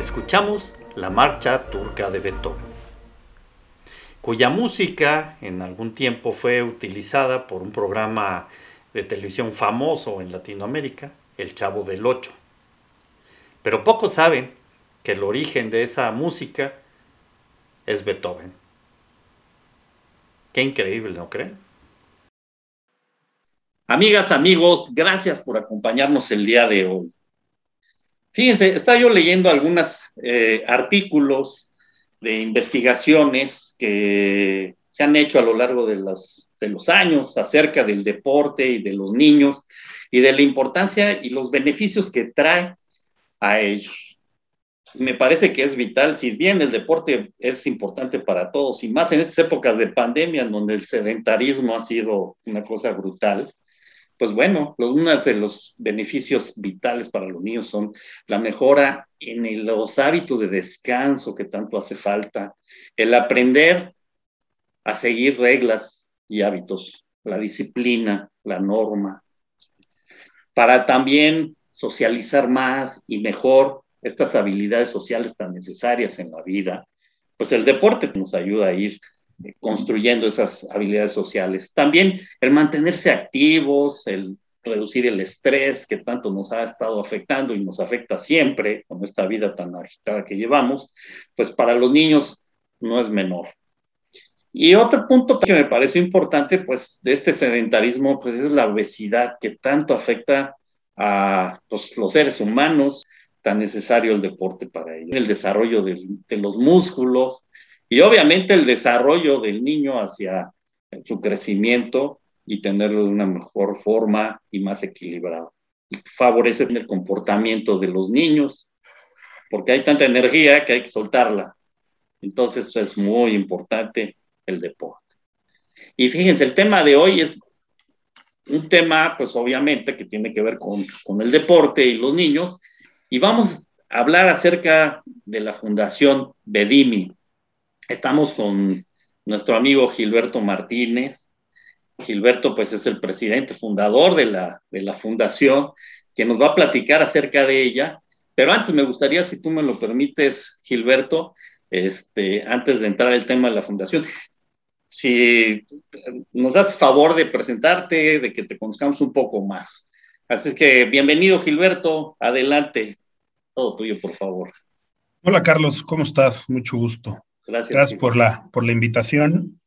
Escuchamos la marcha turca de Beethoven, cuya música en algún tiempo fue utilizada por un programa de televisión famoso en Latinoamérica, El Chavo del Ocho. Pero pocos saben que el origen de esa música es Beethoven. Qué increíble, ¿no creen? Amigas, amigos, gracias por acompañarnos el día de hoy. Fíjense, estaba yo leyendo algunos eh, artículos de investigaciones que se han hecho a lo largo de, de los años acerca del deporte y de los niños y de la importancia y los beneficios que trae a ellos. Me parece que es vital, si bien el deporte es importante para todos, y más en estas épocas de pandemia, en donde el sedentarismo ha sido una cosa brutal, pues bueno, uno de los beneficios vitales para los niños son la mejora en los hábitos de descanso que tanto hace falta, el aprender a seguir reglas y hábitos, la disciplina, la norma, para también socializar más y mejor estas habilidades sociales tan necesarias en la vida, pues el deporte nos ayuda a ir construyendo esas habilidades sociales. También el mantenerse activos, el reducir el estrés que tanto nos ha estado afectando y nos afecta siempre con esta vida tan agitada que llevamos, pues para los niños no es menor. Y otro punto que me parece importante, pues, de este sedentarismo, pues es la obesidad que tanto afecta a pues, los seres humanos, tan necesario el deporte para ellos, el desarrollo de, de los músculos, y obviamente el desarrollo del niño hacia su crecimiento y tenerlo de una mejor forma y más equilibrado. Favorece el comportamiento de los niños, porque hay tanta energía que hay que soltarla. Entonces es muy importante el deporte. Y fíjense, el tema de hoy es un tema, pues obviamente, que tiene que ver con, con el deporte y los niños. Y vamos a hablar acerca de la Fundación Bedimi, Estamos con nuestro amigo Gilberto Martínez. Gilberto, pues, es el presidente fundador de la, de la fundación, que nos va a platicar acerca de ella. Pero antes me gustaría, si tú me lo permites, Gilberto, este, antes de entrar al tema de la fundación, si nos das favor de presentarte, de que te conozcamos un poco más. Así que bienvenido, Gilberto, adelante. todo tuyo, por favor. Hola Carlos, ¿cómo estás? Mucho gusto. Gracias. Gracias por la, por la invitación.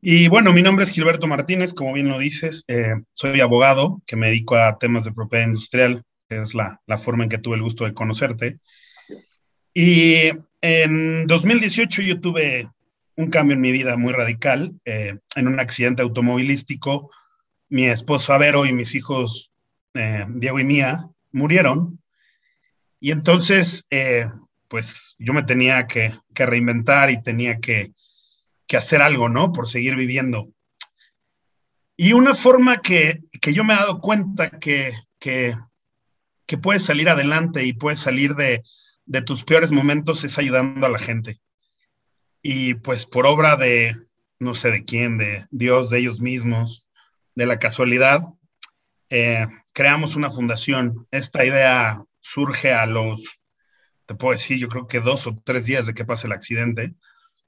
Y bueno, mi nombre es Gilberto Martínez, como bien lo dices, eh, soy abogado que me dedico a temas de propiedad industrial, que es la, la forma en que tuve el gusto de conocerte. Y en 2018 yo tuve un cambio en mi vida muy radical. Eh, en un accidente automovilístico, mi esposa Vero y mis hijos eh, Diego y Mía murieron. Y entonces, eh, pues yo me tenía que, reinventar y tenía que, hacer algo, ¿no? Por seguir viviendo. Y una forma que, yo me he dado cuenta que, que, puedes salir adelante y puedes salir de, de tus peores momentos es ayudando a la gente. Y pues por obra de, no sé de quién, de Dios, de ellos mismos, de la casualidad, eh, creamos una fundación. Esta idea surge a los, te puedo decir, yo creo que dos o tres días de que pase el accidente.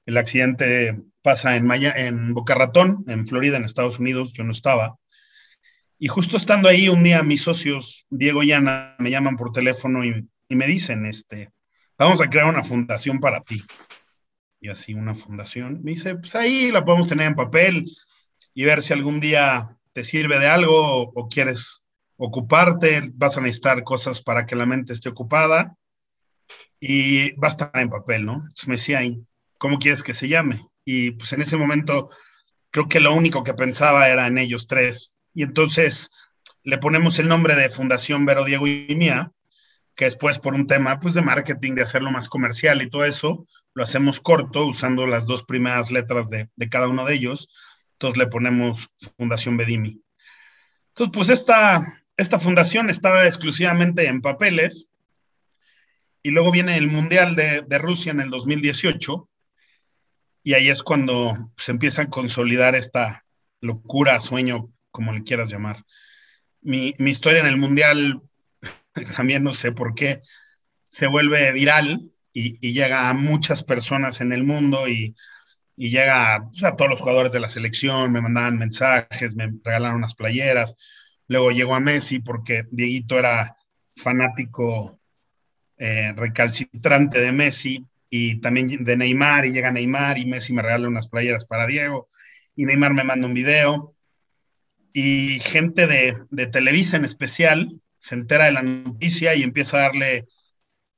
El accidente pasa en, Maya, en Boca Ratón, en Florida, en Estados Unidos, yo no estaba. Y justo estando ahí, un día mis socios, Diego y Ana, me llaman por teléfono y, me dicen, este, vamos a crear una fundación para ti y así una fundación. Me dice, pues ahí la podemos tener en papel y ver si algún día te sirve de algo o, quieres ocuparte, vas a necesitar cosas para que la mente esté ocupada y va a estar en papel, ¿no? Entonces me decía, ¿cómo quieres que se llame? Y pues en ese momento creo que lo único que pensaba era en ellos tres. Y entonces le ponemos el nombre de Fundación Vero Diego y Mía que después por un tema pues de marketing, de hacerlo más comercial y todo eso, lo hacemos corto usando las dos primeras letras de, cada uno de ellos. Entonces le ponemos Fundación Bedimi. Entonces pues esta, esta fundación estaba exclusivamente en papeles y luego viene el Mundial de, Rusia en el 2018 y ahí es cuando se empieza a consolidar esta locura, sueño, como le quieras llamar. Mi, mi historia en el Mundial también no sé por qué, se vuelve viral y, llega a muchas personas en el mundo y, llega pues, a todos los jugadores de la selección, me mandaban mensajes, me regalaron unas playeras. Luego llegó a Messi porque Dieguito era fanático eh, recalcitrante de Messi y también de Neymar y llega Neymar y Messi me regala unas playeras para Diego y Neymar me manda un video y gente de, de Televisa en especial se entera de la noticia y empieza a darle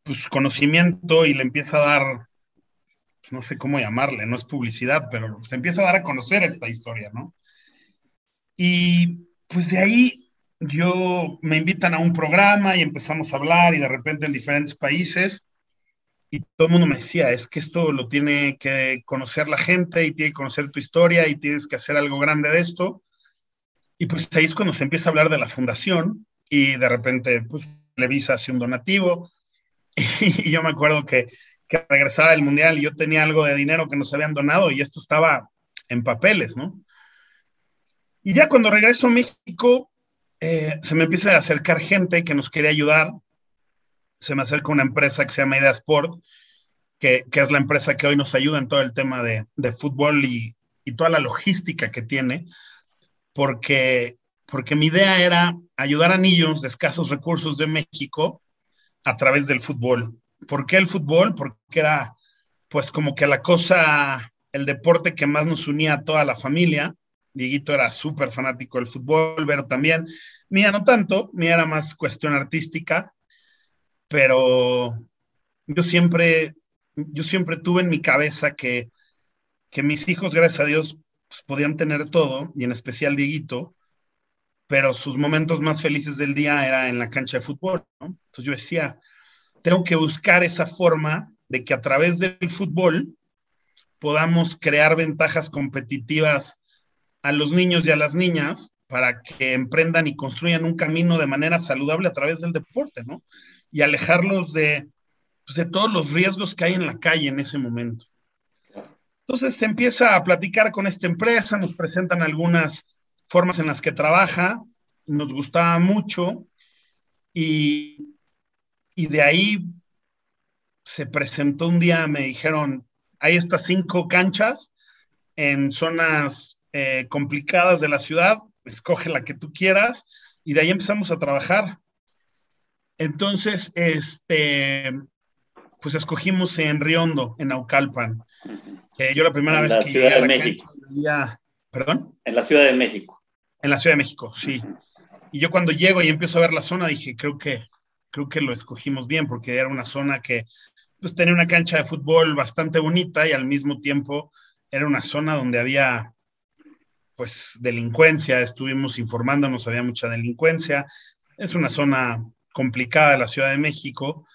pues, conocimiento y le empieza a dar, pues, no sé cómo llamarle, no es publicidad, pero se empieza a dar a conocer esta historia, ¿no? Y pues de ahí yo me invitan a un programa y empezamos a hablar y de repente en diferentes países y todo el mundo me decía, es que esto lo tiene que conocer la gente y tiene que conocer tu historia y tienes que hacer algo grande de esto. Y pues ahí es cuando se empieza a hablar de la fundación y de repente, pues, Televisa hace un donativo. Y, yo me acuerdo que, que regresaba del Mundial y yo tenía algo de dinero que nos habían donado y esto estaba en papeles, ¿no? Y ya cuando regreso a México, eh, se me empieza a acercar gente que nos quería ayudar. Se me acerca una empresa que se llama Idea Sport, que, que es la empresa que hoy nos ayuda en todo el tema de, de fútbol y, y, toda la logística que tiene, porque porque mi idea era ayudar a niños de escasos recursos de México a través del fútbol. ¿Por qué el fútbol? Porque era pues como que la cosa, el deporte que más nos unía a toda la familia. Dieguito era súper fanático del fútbol, pero también, mía no tanto, mía era más cuestión artística, pero yo siempre, yo siempre tuve en mi cabeza que, que mis hijos, gracias a Dios, pues, podían tener todo, y en especial Dieguito, pero sus momentos más felices del día era en la cancha de fútbol, ¿no? Entonces yo decía, tengo que buscar esa forma de que a través del fútbol podamos crear ventajas competitivas a los niños y a las niñas para que emprendan y construyan un camino de manera saludable a través del deporte, ¿no? Y alejarlos de, pues, de todos los riesgos que hay en la calle en ese momento. Entonces se empieza a platicar con esta empresa, nos presentan algunas formas en las que trabaja, nos gustaba mucho y, y de ahí se presentó un día, me dijeron, hay estas cinco canchas en zonas eh, complicadas de la ciudad, escoge la que tú quieras y de ahí empezamos a trabajar. Entonces, este, pues escogimos en Riondo, en Naucalpan. yo la primera vez que llegué a México. ¿Perdón? En la Ciudad de México. En la Ciudad de México, sí. Y yo cuando llego y empiezo a ver la zona, dije, creo que, creo que lo escogimos bien, porque era una zona que pues, tenía una cancha de fútbol bastante bonita y al mismo tiempo era una zona donde había pues delincuencia, estuvimos informándonos, había mucha delincuencia, es una zona complicada de la Ciudad de México,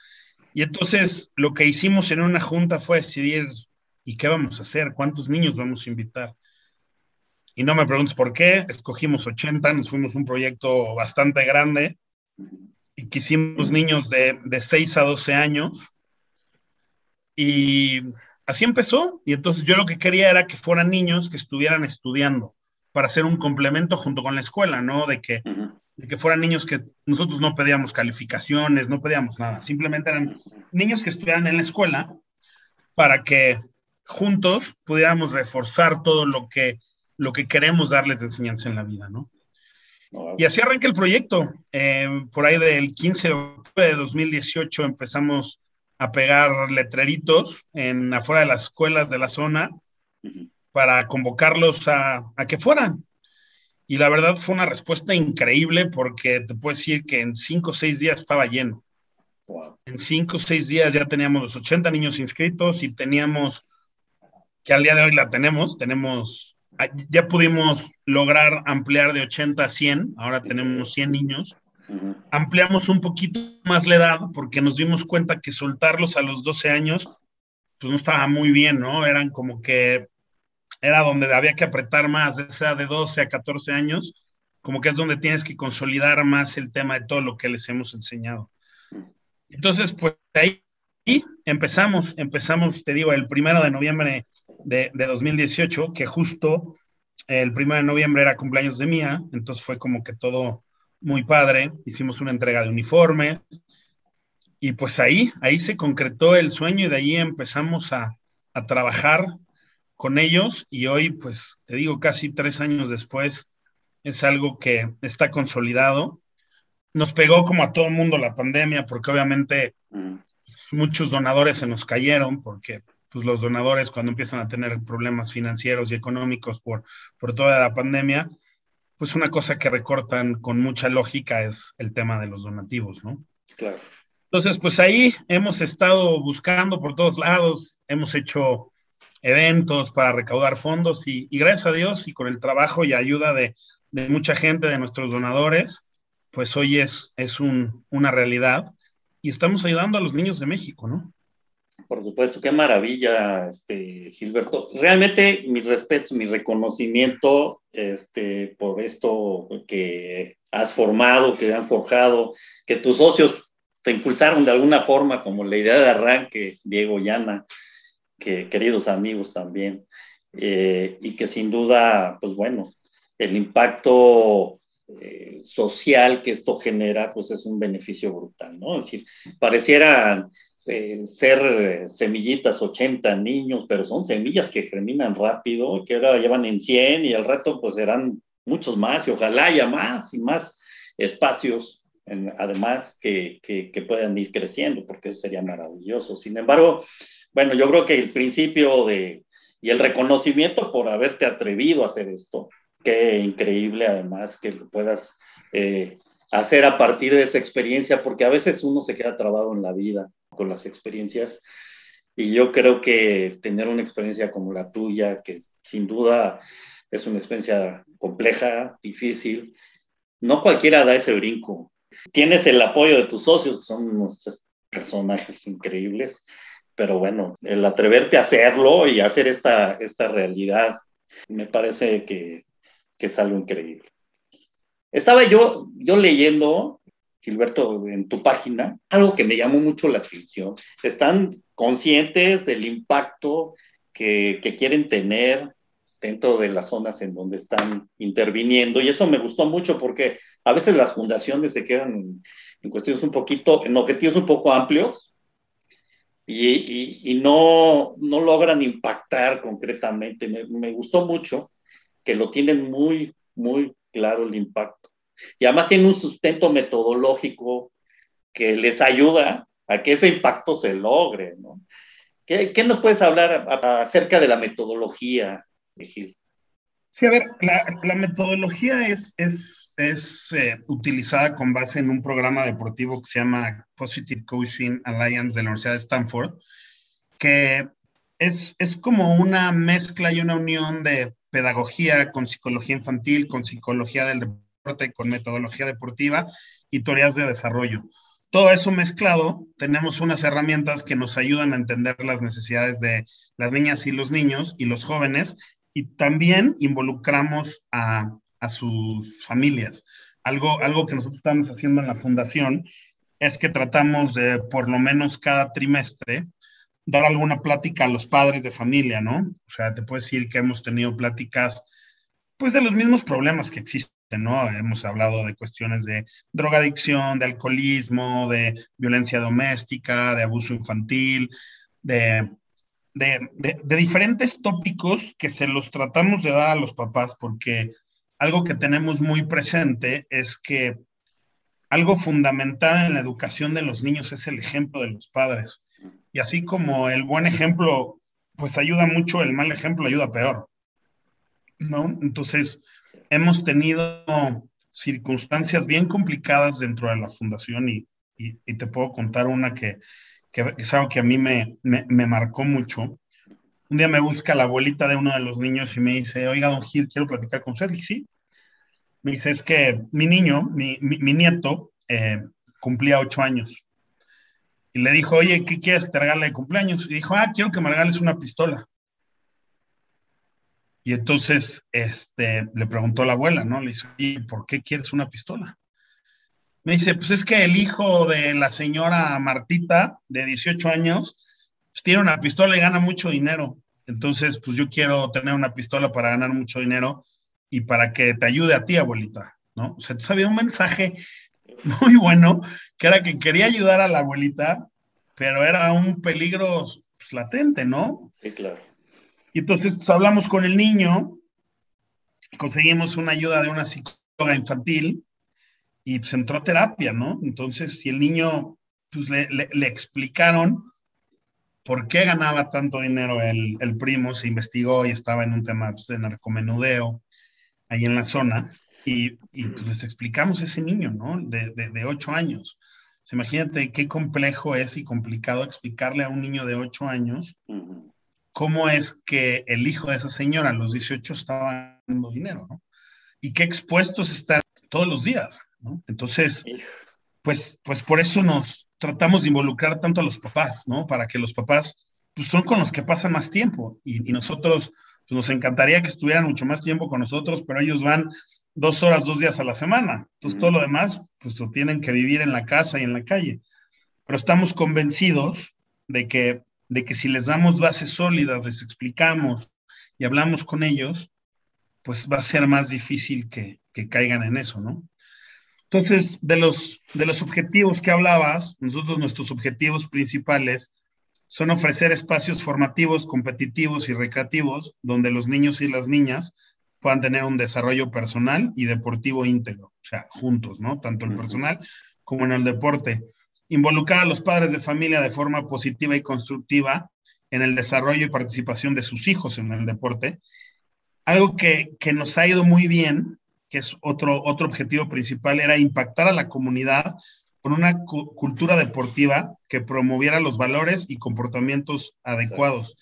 y entonces lo que hicimos en una junta fue decidir, ¿y qué vamos a hacer? ¿Cuántos niños vamos a invitar? Y no me preguntes por qué, escogimos 80, nos fuimos un proyecto bastante grande y quisimos niños de, de 6 a 12 años. Y así empezó. Y entonces yo lo que quería era que fueran niños que estuvieran estudiando para hacer un complemento junto con la escuela, ¿no? De que, de que fueran niños que nosotros no pedíamos calificaciones, no pedíamos nada. Simplemente eran niños que estudiaran en la escuela para que juntos pudiéramos reforzar todo lo que lo que queremos darles de enseñanza en la vida, ¿no? Y así arranca el proyecto. Eh, por ahí del 15 de octubre de 2018 empezamos a pegar letreritos en afuera de las escuelas de la zona para convocarlos a, que fueran. Y la verdad fue una respuesta increíble porque te puedo decir que en cinco o seis días estaba lleno. En cinco o seis días ya teníamos los 80 niños inscritos y teníamos, que al día de hoy la tenemos, tenemos Ah, ya pudimos lograr ampliar de 80 a 100, ahora tenemos 100 niños. Ampliamos un poquito más la edad porque nos dimos cuenta que soltarlos a los 12 años, pues no estaba muy bien, ¿no? Eran como que era donde había que apretar más, sea de 12 a 14 años, como que es donde tienes que consolidar más el tema de todo lo que les hemos enseñado. Entonces, pues ahí empezamos, empezamos, te digo, el primero de noviembre de, 2018, que justo el primero de noviembre era cumpleaños de Mía, entonces fue como que todo muy padre, hicimos una entrega de uniformes y pues ahí, ahí se concretó el sueño y de ahí empezamos a, a trabajar con ellos y hoy, pues te digo, casi tres años después, es algo que está consolidado. Nos pegó como a todo el mundo la pandemia porque obviamente mm. muchos donadores se nos cayeron porque pues los donadores cuando empiezan a tener problemas financieros y económicos por, por toda la pandemia, pues una cosa que recortan con mucha lógica es el tema de los donativos, ¿no? Claro. Entonces, pues ahí hemos estado buscando por todos lados, hemos hecho eventos para recaudar fondos y, gracias a Dios y con el trabajo y ayuda de, de mucha gente, de nuestros donadores, pues hoy es, es un, una realidad y estamos ayudando a los niños de México, ¿no? Por supuesto, qué maravilla, este, Gilberto. Realmente mi respeto, mi reconocimiento este, por esto que has formado, que han forjado, que tus socios te impulsaron de alguna forma, como la idea de arranque, Diego Llana, que queridos amigos también, eh, y que sin duda, pues bueno, el impacto eh, social que esto genera, pues es un beneficio brutal, ¿no? Es decir, pareciera eh, ser eh, semillitas 80 niños, pero son semillas que germinan rápido, que ahora llevan en 100 y el reto pues serán muchos más y ojalá haya más y más espacios, además que, que, puedan ir creciendo, porque eso sería maravilloso. Sin embargo, bueno, yo creo que el principio de, y el reconocimiento por haberte atrevido a hacer esto, qué increíble además que lo puedas eh, hacer a partir de esa experiencia, porque a veces uno se queda trabado en la vida con las experiencias. Y yo creo que tener una experiencia como la tuya, que sin duda es una experiencia compleja, difícil, no cualquiera da ese brinco. Tienes el apoyo de tus socios, que son unos personajes increíbles, pero bueno, el atreverte a hacerlo y hacer esta, esta realidad, me parece que, que es algo increíble. Estaba yo, yo leyendo Gilberto, en tu página, algo que me llamó mucho la atención. Están conscientes del impacto que, quieren tener dentro de las zonas en donde están interviniendo. Y eso me gustó mucho porque a veces las fundaciones se quedan en, cuestiones un poquito, en objetivos un poco amplios y, no, no, logran impactar concretamente. Me, gustó mucho que lo tienen muy, muy claro el impacto. Y además tiene un sustento metodológico que les ayuda a que ese impacto se logre, ¿no? ¿Qué, nos puedes hablar acerca de la metodología, Gil? Sí, a ver, la, metodología es, eh, utilizada con base en un programa deportivo que se llama Positive Coaching Alliance de la Universidad de Stanford, que es como una mezcla y una unión de pedagogía con psicología infantil, con psicología del deporte, con metodología deportiva y teorías de desarrollo. Todo eso mezclado, tenemos unas herramientas que nos ayudan a entender las necesidades de las niñas y los niños y los jóvenes y también involucramos a, sus familias. Algo, algo que nosotros estamos haciendo en la fundación es que tratamos de, por lo menos cada trimestre, dar alguna plática a los padres de familia, ¿no? O sea, te puedo decir que hemos tenido pláticas, pues, de los mismos problemas que existen, ¿no? Hemos hablado de cuestiones de drogadicción, de alcoholismo, de violencia doméstica, de abuso infantil, de de, diferentes tópicos que se los tratamos de dar a los papás porque algo que tenemos muy presente es que algo fundamental en la educación de los niños es el ejemplo de los padres. Y así como el buen ejemplo, pues ayuda mucho, el mal ejemplo ayuda peor. ¿No? Entonces, hemos tenido circunstancias bien complicadas dentro de la fundación y te puedo contar una que, que es algo que a mí me, me, marcó mucho. Un día me busca la abuelita de uno de los niños y me dice, oiga, don Gil, quiero platicar con usted. Y sí. Me dice, es que mi niño, mi, mi, nieto, eh, cumplía ocho años. Y le dijo, oye, ¿qué quieres que te regale de cumpleaños? Y dijo, ah, quiero que me regales una pistola. Y entonces este, le preguntó la abuela, ¿no? Le dice, ¿y por qué quieres una pistola? Me dice, pues es que el hijo de la señora Martita, de 18 años, pues tiene una pistola y gana mucho dinero. Entonces, pues yo quiero tener una pistola para ganar mucho dinero y para que te ayude a ti, abuelita, ¿no? O sea, entonces había un mensaje muy bueno, que era que quería ayudar a la abuelita, pero era un peligro pues, latente, ¿no? Sí, claro. Y entonces pues, hablamos con el niño, conseguimos una ayuda de una psicóloga infantil, y pues entró a terapia, ¿no? Entonces, si el niño, pues le, le, explicaron por qué ganaba tanto dinero el, el, primo, se investigó y estaba en un tema pues, de narcomenudeo ahí en la zona, y, y pues les explicamos a ese niño, ¿no? De, de, de ocho años. imagínate qué complejo es y complicado explicarle a un niño de ocho años cómo es que el hijo de esa señora a los 18 estaba dando dinero, ¿no? Y qué expuestos están todos los días, ¿no? Entonces, pues, pues por eso nos tratamos de involucrar tanto a los papás, ¿no? Para que los papás, pues son con los que pasan más tiempo y, nosotros, pues nos encantaría que estuvieran mucho más tiempo con nosotros, pero ellos van dos horas, dos días a la semana. Entonces, todo lo demás, pues lo tienen que vivir en la casa y en la calle. Pero estamos convencidos de que, de que si les damos bases sólidas, les explicamos y hablamos con ellos, pues va a ser más difícil que, que caigan en eso, ¿no? Entonces, de los, de los objetivos que hablabas, nosotros nuestros objetivos principales son ofrecer espacios formativos, competitivos y recreativos donde los niños y las niñas puedan tener un desarrollo personal y deportivo íntegro, o sea, juntos, ¿no? Tanto el personal como en el deporte. Involucrar a los padres de familia de forma positiva y constructiva en el desarrollo y participación de sus hijos en el deporte. Algo que, que nos ha ido muy bien que es otro, otro objetivo principal, era impactar a la comunidad con una cultura deportiva que promoviera los valores y comportamientos adecuados.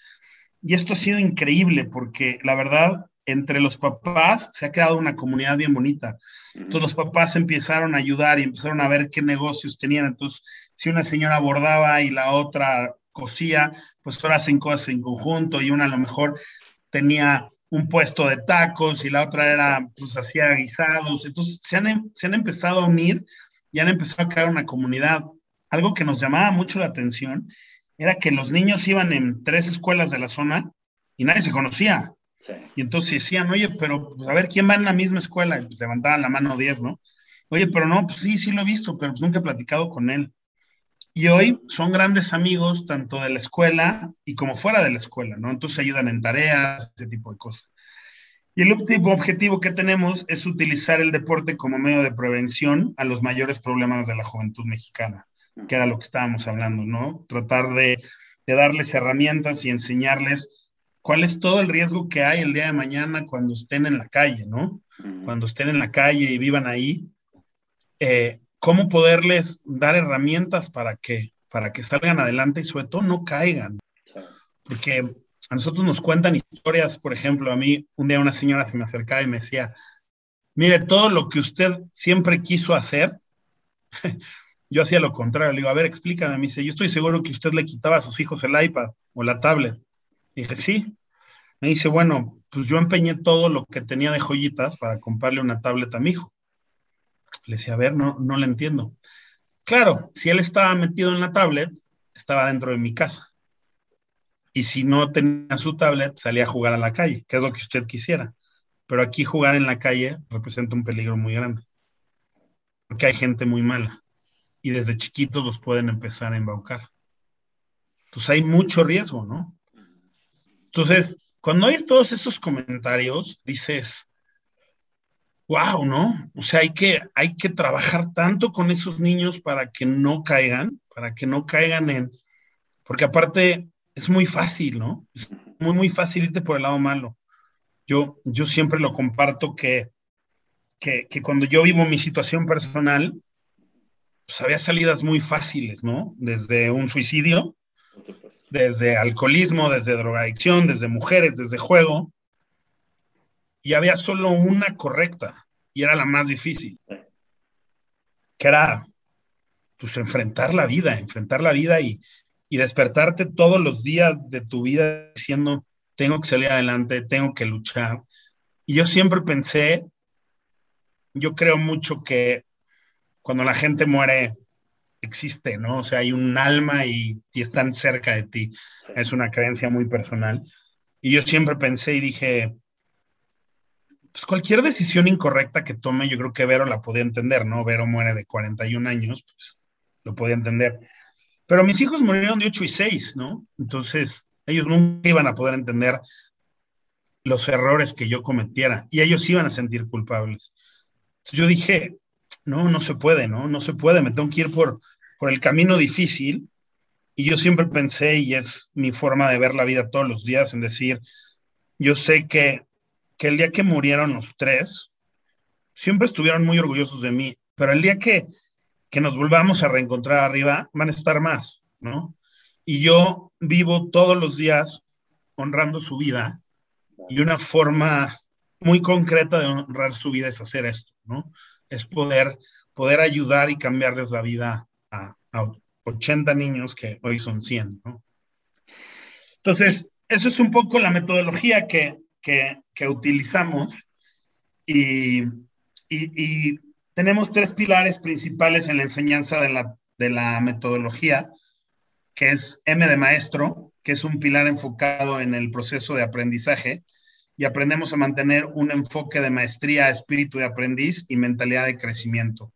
Y esto ha sido increíble porque la verdad, entre los papás se ha creado una comunidad bien bonita. Todos los papás empezaron a ayudar y empezaron a ver qué negocios tenían. Entonces, si una señora bordaba y la otra cosía, pues ahora hacen cosas en conjunto y una a lo mejor tenía un puesto de tacos y la otra era, pues hacía guisados. Entonces se han, em, se han empezado a unir y han empezado a crear una comunidad. Algo que nos llamaba mucho la atención era que los niños iban en tres escuelas de la zona y nadie se conocía. Y entonces decían, oye, pero pues, a ver, ¿quién va en la misma escuela? Y pues levantaban la mano 10, ¿no? Oye, pero no, pues sí, sí lo he visto, pero pues nunca he platicado con él y hoy son grandes amigos tanto de la escuela y como fuera de la escuela, ¿no? Entonces ayudan en tareas, ese tipo de cosas. Y el último objetivo que tenemos es utilizar el deporte como medio de prevención a los mayores problemas de la juventud mexicana. que era lo que estábamos hablando, ¿no? Tratar de, de darles herramientas y enseñarles cuál es todo el riesgo que hay el día de mañana cuando estén en la calle, ¿no? Cuando estén en la calle y vivan ahí, eh, cómo poderles dar herramientas para que, para que salgan adelante y sobre todo no caigan. Porque a nosotros nos cuentan historias, por ejemplo, a mí un día una señora se me acercaba y me decía, mire, todo lo que usted siempre quiso hacer, yo hacía lo contrario, le digo, a ver, explícame, me dice, yo estoy seguro que usted le quitaba a sus hijos el iPad o la tablet. dije, sí. Me dice, bueno, pues yo empeñé todo lo que tenía de joyitas para comprarle una tablet a mi hijo. Le decía, a ver, no, no le entiendo. Claro, si él estaba metido en la tablet, estaba dentro de mi casa. Y si no tenía su tablet, salía a jugar a la calle, que es lo que usted quisiera. Pero aquí jugar en la calle representa un peligro muy grande. Porque hay gente muy mala. Y desde chiquitos los pueden empezar a embaucar. Entonces hay mucho riesgo, ¿no? Entonces, cuando hay todos esos comentarios, dices, wow, ¿no? O sea, hay que, hay que trabajar tanto con esos niños para que no caigan, para que no caigan en, porque aparte es muy fácil, ¿no? Es muy, muy fácil irte por el lado malo. Yo, yo siempre lo comparto que, que, que cuando yo vivo mi situación personal, pues había salidas muy fáciles, ¿no? Desde un suicidio, desde alcoholismo, desde drogadicción, desde mujeres, desde juego, y había solo una correcta y era la más difícil, que era pues enfrentar la vida, enfrentar la vida y, y despertarte todos los días de tu vida diciendo, tengo que salir adelante, tengo que luchar. Y yo siempre pensé, yo creo mucho que cuando la gente muere, existe, ¿no? O sea, hay un alma y, y, están cerca de ti. Es una creencia muy personal. Y yo siempre pensé y dije, pues cualquier decisión incorrecta que tome, yo creo que Vero la podía entender, ¿no? Vero muere de 41 años, pues lo podía entender. Pero mis hijos murieron de 8 y 6, ¿no? Entonces, ellos nunca iban a poder entender los errores que yo cometiera y ellos iban a sentir culpables. Entonces yo dije, no, no se puede, ¿no? No se puede, me tengo que ir por, por el camino difícil. Y yo siempre pensé, y es mi forma de ver la vida todos los días, en decir, yo sé que que el día que murieron los tres, siempre estuvieron muy orgullosos de mí, pero el día que, que nos volvamos a reencontrar arriba, van a estar más, ¿no? Y yo vivo todos los días honrando su vida y una forma muy concreta de honrar su vida es hacer esto, ¿no? Es poder, poder ayudar y cambiarles la vida a, a 80 niños que hoy son 100, ¿no? Entonces, eso es un poco la metodología que, que, utilizamos y, tenemos tres pilares principales en la enseñanza de la, de la metodología, que es M de maestro, que es un pilar enfocado en el proceso de aprendizaje y aprendemos a mantener un enfoque de maestría, espíritu de aprendiz y mentalidad de crecimiento.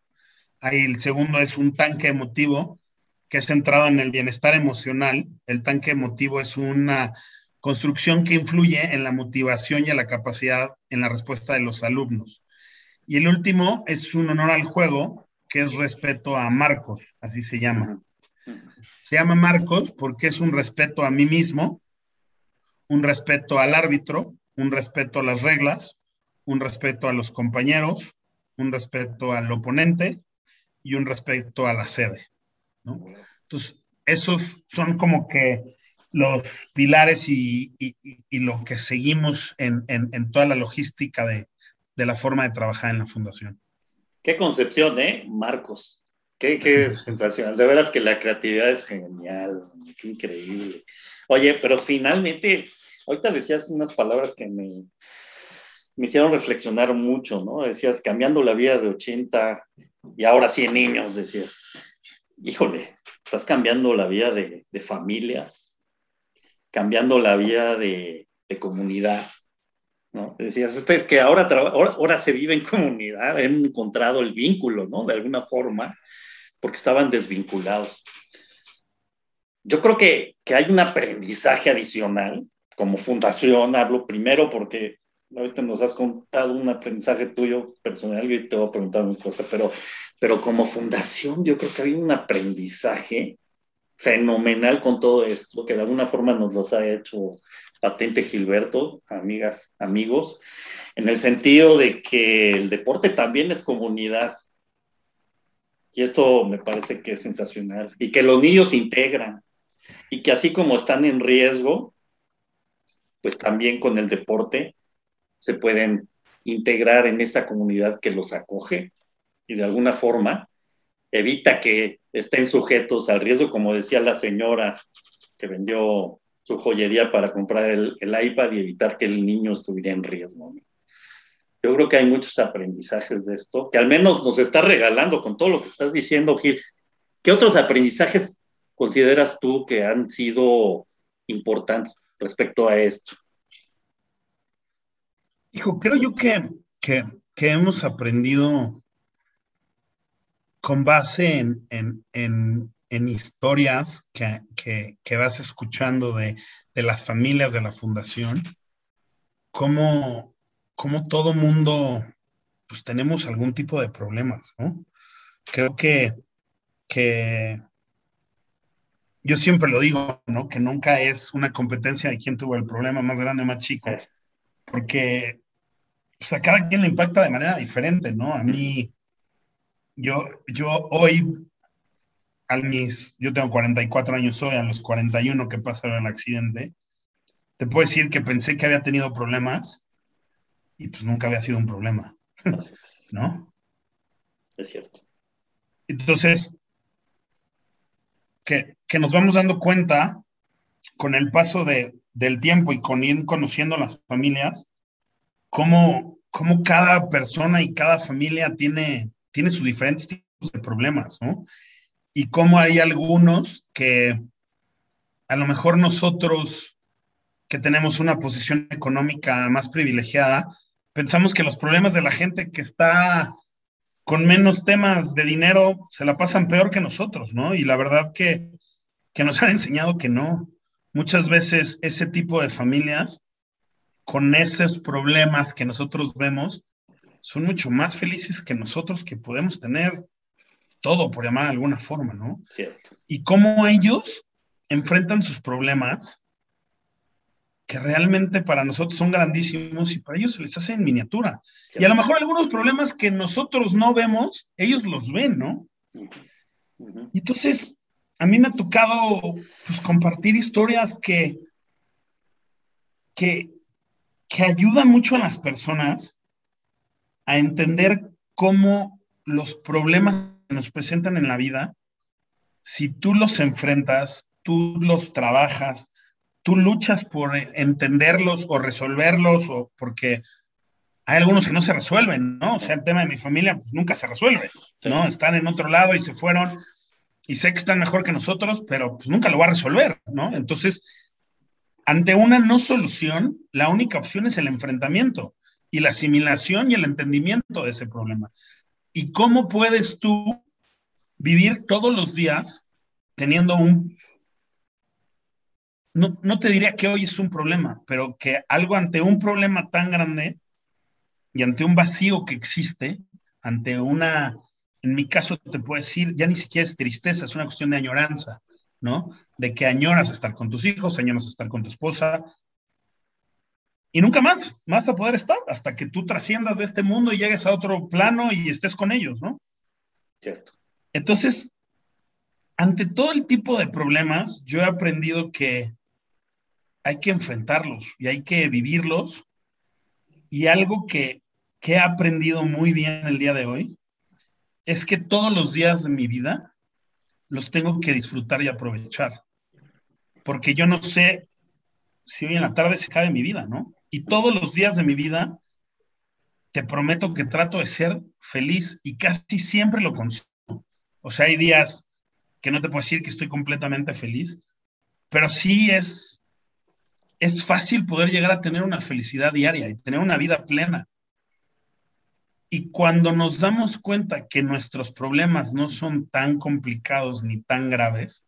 Ahí el segundo es un tanque emotivo, que es centrado en el bienestar emocional. El tanque emotivo es una construcción que influye en la motivación y en la capacidad en la respuesta de los alumnos. Y el último es un honor al juego, que es respeto a Marcos, así se llama. Se llama Marcos porque es un respeto a mí mismo, un respeto al árbitro, un respeto a las reglas, un respeto a los compañeros, un respeto al oponente y un respeto a la sede. Entonces, esos son como que los pilares y, lo que seguimos en, toda la logística de, la forma de trabajar en la fundación. Qué concepción, ¿eh? Marcos. Qué, qué sensacional. De veras que la creatividad es genial. Qué increíble. Oye, pero finalmente, ahorita decías unas palabras que me, me hicieron reflexionar mucho, ¿no? Decías, cambiando la vida de 80 y ahora 100 niños, decías. Híjole, estás cambiando la vida de, de familias, cambiando la vida de, comunidad. ¿no? Decías, este es que ahora, ahora, se vive en comunidad, han encontrado el vínculo, ¿no? De alguna forma, porque estaban desvinculados. Yo creo que, que hay un aprendizaje adicional como fundación, hablo primero porque ahorita nos has contado un aprendizaje tuyo personal y te voy a preguntar una cosa, pero, pero como fundación yo creo que hay un aprendizaje fenomenal con todo esto, que de alguna forma nos los ha hecho patente Gilberto, amigas, amigos, en el sentido de que el deporte también es comunidad. Y esto me parece que es sensacional. Y que los niños se integran. Y que así como están en riesgo, pues también con el deporte se pueden integrar en esta comunidad que los acoge y de alguna forma evita que estén sujetos al riesgo, como decía la señora que vendió su joyería para comprar el, iPad y evitar que el niño estuviera en riesgo. Yo creo que hay muchos aprendizajes de esto, que al menos nos está regalando con todo lo que estás diciendo, Gil. ¿Qué otros aprendizajes consideras tú que han sido importantes respecto a esto? Hijo, creo yo que, que, hemos aprendido con base en, en, historias que, que, vas escuchando de, de, las familias de la fundación, cómo, cómo todo mundo, pues tenemos algún tipo de problemas, ¿no? Creo que, que yo siempre lo digo, ¿no? Que nunca es una competencia de quién tuvo el problema más grande o más chico, porque pues, a cada quien le impacta de manera diferente, ¿no? A mí, yo, yo hoy, a mis, yo tengo 44 años hoy, a los 41 que pasaron el accidente, te puedo decir que pensé que había tenido problemas y pues nunca había sido un problema, ¿no? Es cierto. Entonces, que, nos vamos dando cuenta con el paso de, del tiempo y con ir conociendo las familias, cómo, cómo cada persona y cada familia tiene, tiene sus diferentes tipos de problemas, ¿no? Y cómo hay algunos que a lo mejor nosotros que tenemos una posición económica más privilegiada, pensamos que los problemas de la gente que está con menos temas de dinero se la pasan peor que nosotros, ¿no? Y la verdad que, nos han enseñado que no. Muchas veces ese tipo de familias, con esos problemas que nosotros vemos, son mucho más felices que nosotros que podemos tener todo, por llamar de alguna forma, ¿no? Cierto. Y cómo ellos enfrentan sus problemas que realmente para nosotros son grandísimos y para ellos se les hace en miniatura. Y a lo mejor algunos problemas que nosotros no vemos, ellos los ven, ¿no? Entonces, a mí me ha tocado pues, compartir historias que, que, que ayudan mucho a las personas a entender cómo los problemas que nos presentan en la vida, si tú los enfrentas, tú los trabajas, tú luchas por entenderlos o resolverlos o porque hay algunos que no se resuelven, ¿no? O sea, el tema de mi familia pues nunca se resuelve, ¿no? Están en otro lado y se fueron y sé que están mejor que nosotros, pero pues nunca lo va a resolver, ¿no? Entonces, ante una no solución, la única opción es el enfrentamiento y la asimilación y el entendimiento de ese problema. ¿Y cómo puedes tú vivir todos los días teniendo un no, te diría que hoy es un problema, pero que algo ante un problema tan grande y ante un vacío que existe, ante una, en mi caso te puedo decir, ya ni siquiera es tristeza, es una cuestión de añoranza, ¿no? De que añoras estar con tus hijos, añoras estar con tu esposa, y nunca más vas a poder estar hasta que tú trasciendas de este mundo y llegues a otro plano y estés con ellos, ¿no? Cierto. Entonces, ante todo el tipo de problemas, yo he aprendido que hay que enfrentarlos y hay que vivirlos. Y algo que, he aprendido muy bien el día de hoy es que todos los días de mi vida los tengo que disfrutar y aprovechar. Porque yo no sé si hoy en la tarde se cae mi vida, ¿no? Y todos los días de mi vida te prometo que trato de ser feliz y casi siempre lo consigo. O sea, hay días que no te puedo decir que estoy completamente feliz, pero sí es es fácil poder llegar a tener una felicidad diaria y tener una vida plena. Y cuando nos damos cuenta que nuestros problemas no son tan complicados ni tan graves,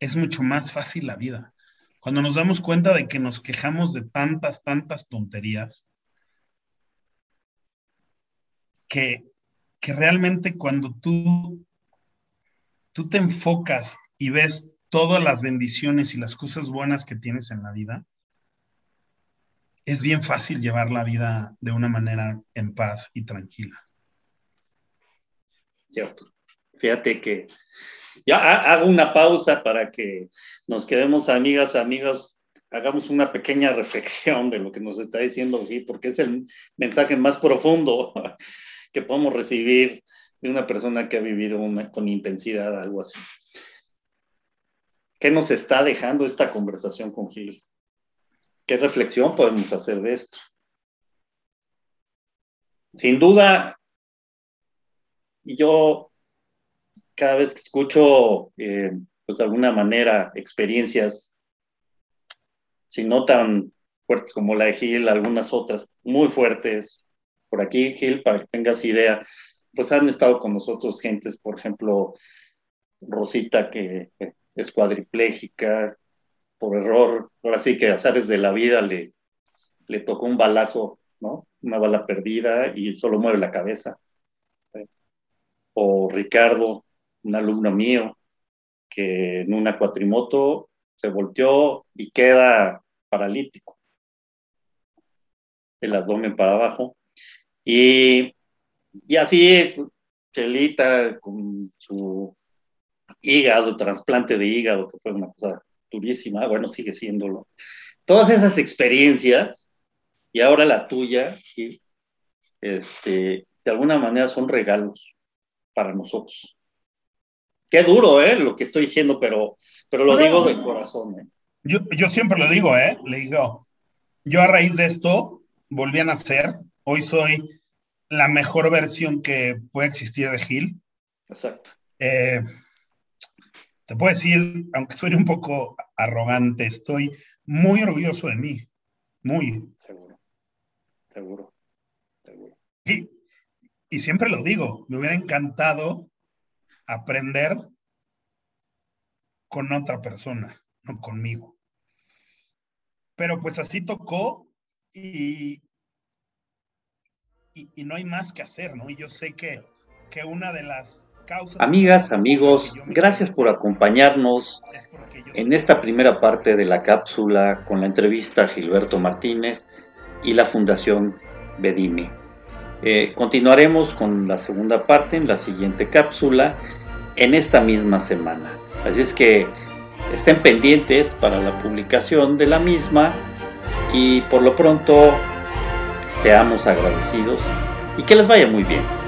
es mucho más fácil la vida cuando nos damos cuenta de que nos quejamos de tantas, tantas tonterías, que, que realmente cuando tú, tú te enfocas y ves todas las bendiciones y las cosas buenas que tienes en la vida, es bien fácil llevar la vida de una manera en paz y tranquila. Yo, fíjate que ya hago una pausa para que nos quedemos amigas, amigos, hagamos una pequeña reflexión de lo que nos está diciendo Gil, porque es el mensaje más profundo que podemos recibir de una persona que ha vivido con intensidad algo así. ¿Qué nos está dejando esta conversación con Gil? ¿Qué reflexión podemos hacer de esto? Sin duda, yo cada vez que escucho, eh, pues de alguna manera, experiencias, si no tan fuertes como la de Gil, algunas otras muy fuertes, por aquí, Gil, para que tengas idea, pues han estado con nosotros gentes, por ejemplo, Rosita, que es cuadripléjica, por error, ahora sí que azares de la vida le, le tocó un balazo, ¿no? Una bala perdida y solo mueve la cabeza. O Ricardo, un alumno mío, que en una cuatrimoto se volteó y queda paralítico, el abdomen para abajo. Y, y así, Chelita con su hígado, trasplante de hígado, que fue una cosa durísima, bueno, sigue siéndolo. Todas esas experiencias, y ahora la tuya, este, de alguna manera son regalos para nosotros. Qué duro, ¿eh? Lo que estoy diciendo, pero, pero lo digo de corazón, ¿eh? Yo, yo siempre lo digo, ¿eh? Le digo, yo a raíz de esto volví a nacer. Hoy soy la mejor versión que puede existir de Gil. Exacto. Eh, te puedo decir, aunque suene un poco arrogante, estoy muy orgulloso de mí. Muy. Seguro. Seguro. Seguro. Y, y siempre lo digo, me hubiera encantado aprender con otra persona, no conmigo. Pero pues así tocó y, y, no hay más que hacer, ¿no? Y yo sé que, que una de las Amigas, amigos, gracias por acompañarnos en esta primera parte de la cápsula con la entrevista a Gilberto Martínez y la Fundación Bedime. Eh, continuaremos con la segunda parte en la siguiente cápsula en esta misma semana. Así es que estén pendientes para la publicación de la misma y por lo pronto seamos agradecidos y que les vaya muy bien.